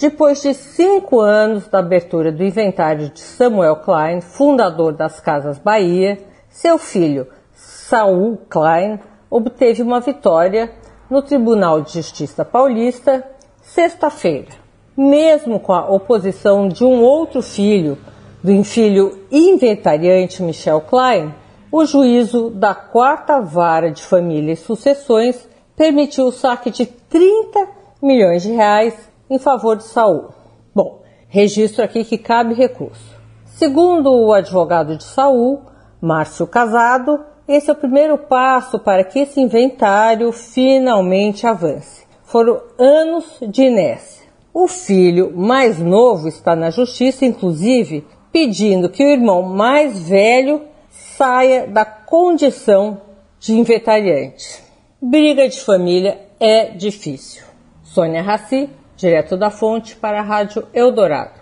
Depois de cinco anos da abertura do inventário de Samuel Klein, fundador das Casas Bahia, seu filho Saul Klein obteve uma vitória no Tribunal de Justiça Paulista sexta-feira. Mesmo com a oposição de um outro filho, do filho inventariante Michel Klein, o juízo da quarta vara de família e sucessões permitiu o saque de 30 milhões de reais em favor de Saul. Bom, registro aqui que cabe recurso. Segundo o advogado de Saul, Márcio Casado, esse é o primeiro passo para que esse inventário finalmente avance. Foram anos de inércia. O filho mais novo está na justiça, inclusive, pedindo que o irmão mais velho saia da condição de inventariante. Briga de família é difícil. Sônia Raci, direto da fonte para a Rádio Eldorado.